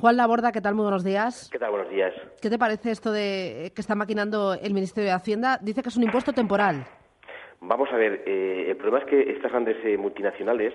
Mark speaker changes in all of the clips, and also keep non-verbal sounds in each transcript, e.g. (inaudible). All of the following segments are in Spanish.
Speaker 1: Juan Laborda, ¿qué tal? Muy buenos días.
Speaker 2: ¿Qué tal? Buenos días.
Speaker 1: ¿Qué te parece esto de que está maquinando el Ministerio de Hacienda? Dice que es un impuesto temporal.
Speaker 2: Vamos a ver, eh, el problema es que estas grandes eh, multinacionales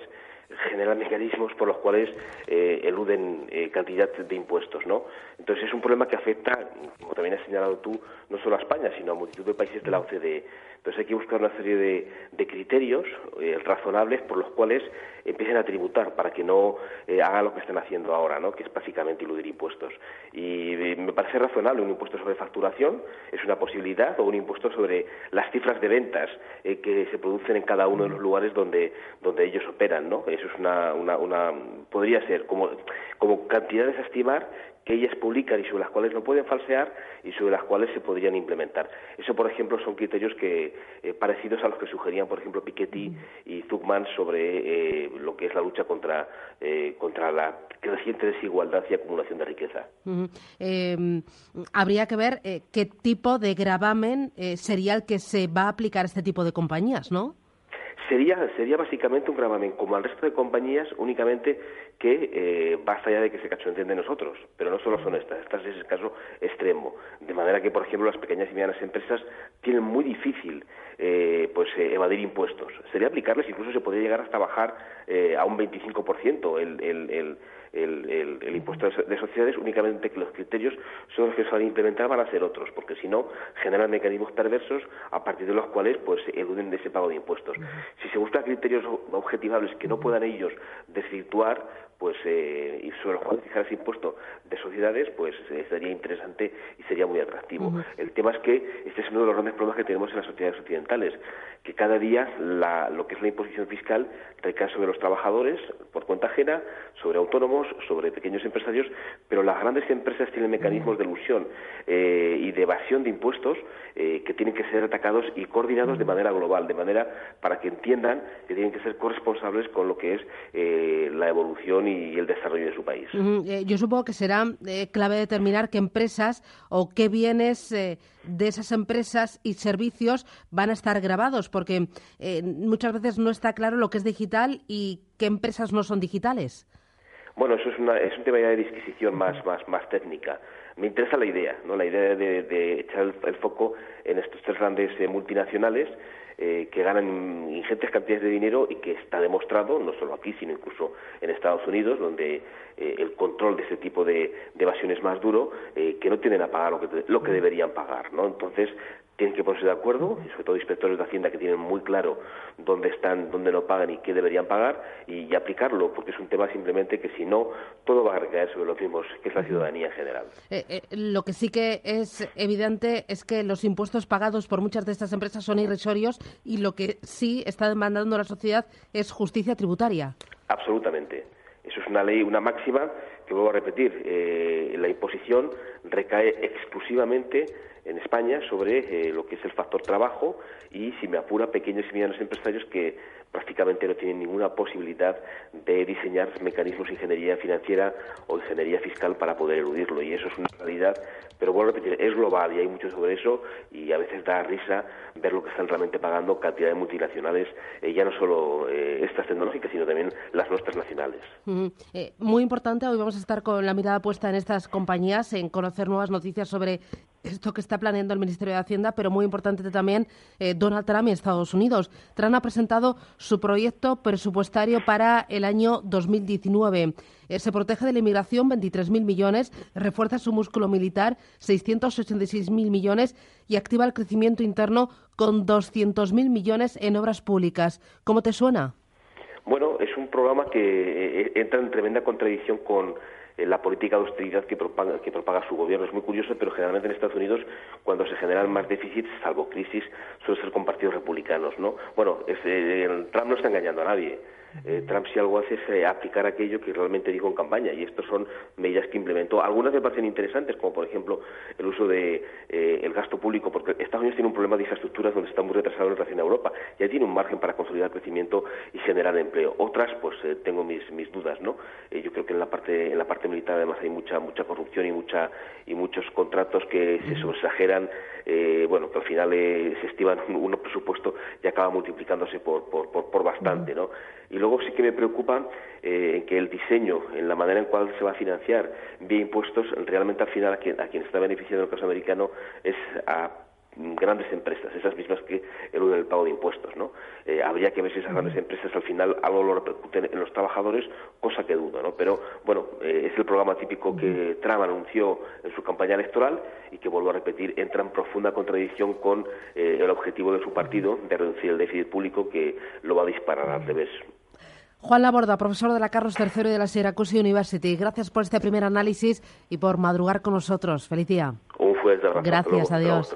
Speaker 2: generan mecanismos por los cuales eh, eluden eh, cantidad de impuestos, ¿no? Entonces es un problema que afecta, como también has señalado tú, no solo a España, sino a multitud de países de la OCDE. Entonces hay que buscar una serie de, criterios eh, razonables por los cuales empiecen a tributar para que no hagan lo que están haciendo ahora, ¿no? que es básicamente eludir impuestos. Y parece razonable un impuesto sobre facturación, es una posibilidad, o un impuesto sobre las cifras de ventas que se producen en cada uno de los lugares donde, donde ellos operan. ¿no? Eso es una, una, una podría ser como, como cantidades a estimar que ellas publican y sobre las cuales no pueden falsear y sobre las cuales se podrían implementar. Eso, por ejemplo, son criterios que eh, parecidos a los que sugerían, por ejemplo, Piketty y Zuckman sobre eh, lo que es la lucha contra, eh, contra la creciente desigualdad y acumulación de riqueza.
Speaker 1: Em, habría que ver qué tipo de gravamen sería el que se va a aplicar a este tipo de compañías, ¿no?
Speaker 2: Sería, sería básicamente un gravamen como al resto de compañías, únicamente que eh, basta ya de que se cachonden de nosotros. Pero no solo son estas, este es el caso extremo. De manera que, por ejemplo, las pequeñas y medianas empresas tienen muy difícil eh, pues eh, evadir impuestos. Sería aplicarles, incluso se podría llegar hasta bajar eh, a un 25% el, el, el el, el, impuesto de sociedades únicamente que los criterios son los que se van a implementar van a ser otros, porque si no generan mecanismos perversos a partir de los cuales pues eluden de ese pago de impuestos. Si se buscan criterios objetivables que no puedan ellos desvirtuar, pues eh, y sobre fijar ese impuesto de sociedades, pues eh, sería interesante y sería muy atractivo. El tema es que este es uno de los grandes problemas que tenemos en las sociedades occidentales, que cada día la, lo que es la imposición fiscal recae sobre los trabajadores por cuenta ajena, sobre autónomos, sobre pequeños empresarios, pero las grandes empresas tienen mecanismos de ilusión eh, y de evasión de impuestos eh, que tienen que ser atacados y coordinados de manera global, de manera para que entiendan que tienen que ser corresponsables con lo que es eh, la evolución y el desarrollo de su país.
Speaker 1: yo supongo que será clave determinar qué empresas o qué bienes de esas empresas y servicios van a estar grabados, porque muchas veces no está claro lo que es digital y qué empresas no son digitales.
Speaker 2: Bueno, eso es, una, es un tema ya de disquisición más, más, más técnica. Me interesa la idea, ¿no? La idea de, echar el, foco en estos tres grandes eh, multinacionales eh, que ganan ingentes cantidades de dinero y que está demostrado, no solo aquí, sino incluso en Estados Unidos, donde eh, el control de ese tipo de, evasión es más duro, que no tienen a pagar lo que, lo que deberían pagar, ¿no? Entonces, tienen que ponerse de acuerdo, y sobre todo inspectores de Hacienda que tienen muy claro dónde están, dónde no pagan y qué deberían pagar, y, aplicarlo, porque es un tema simplemente que si no, todo va a recaer sobre los mismos, que es la ciudadanía en general.
Speaker 1: Eh, eh, lo que sí que es evidente es que los impuestos pagados por muchas de estas empresas son irrisorios y lo que sí está demandando la sociedad es justicia tributaria.
Speaker 2: Absolutamente. Eso es una ley, una máxima que vuelvo a repetir. Eh, la imposición recae exclusivamente en España sobre eh, lo que es el factor trabajo y, si me apura, pequeños y medianos empresarios que prácticamente no tienen ninguna posibilidad de diseñar mecanismos de ingeniería financiera o ingeniería fiscal para poder eludirlo. Y eso es una realidad, pero a repetir, es global y hay mucho sobre eso y a veces da risa ver lo que están realmente pagando cantidad de multinacionales, eh, ya no solo eh, estas tecnológicas, sino también las nuestras nacionales.
Speaker 1: muy importante, hoy vamos a estar con la mirada puesta en estas compañías, en conocer nuevas noticias sobre esto que está planeando el Ministerio de Hacienda, pero muy importante también eh, Donald Trump y Estados Unidos. Trump ha presentado su proyecto presupuestario para el año 2019. Eh, se protege de la inmigración 23.000 millones, refuerza su músculo militar 686.000 millones y activa el crecimiento interno con 200.000 millones en obras públicas. ¿Cómo te suena?
Speaker 2: Bueno, es un programa que eh, entra en tremenda contradicción con la política de austeridad que propaga, que propaga su gobierno. Es muy curioso, pero generalmente en Estados Unidos, cuando se generan más déficits, salvo crisis, suele ser con partidos republicanos, ¿no? Bueno, eh, Trump no está engañando a nadie. Eh, Trump si algo hace es eh, aplicar aquello que realmente dijo en campaña y estas son medidas que implementó. Algunas me parecen interesantes, como por ejemplo el uso de eh, el gasto público, porque Estados Unidos tiene un problema de infraestructuras donde está muy retrasado en relación a Europa. Ya tiene un margen para consolidar crecimiento y generar empleo. Otras, pues tengo mis, mis dudas, ¿no? yo creo que en la parte en la parte militar además hay mucha mucha corrupción y mucha y muchos contratos que se sobreexageran, bueno, que al final se estiman (laughs) un, presupuesto y acaba multiplicándose por por, por, por bastante, ¿no? Y luego sí que me preocupa eh, que el diseño, en la manera en cual se va a financiar vía impuestos, realmente al final a quien, a quien está beneficiando en el caso americano es a grandes empresas, esas mismas que eluden el pago de impuestos, ¿no? Eh, habría que ver si esas grandes empresas al final algo lo repercuten en los trabajadores, cosa que dudo, ¿no? Pero bueno, eh, es el programa típico que Trump anunció en su campaña electoral y que vuelvo a repetir entra en profunda contradicción con eh, el objetivo de su partido de reducir el déficit público que lo va a disparar al revés.
Speaker 1: Juan Laborda, profesor de la Carlos III y de la Syracuse University. Gracias por este primer análisis y por madrugar con nosotros. Feliz día.
Speaker 2: Un fuerte abrazo.
Speaker 1: Gracias, adiós.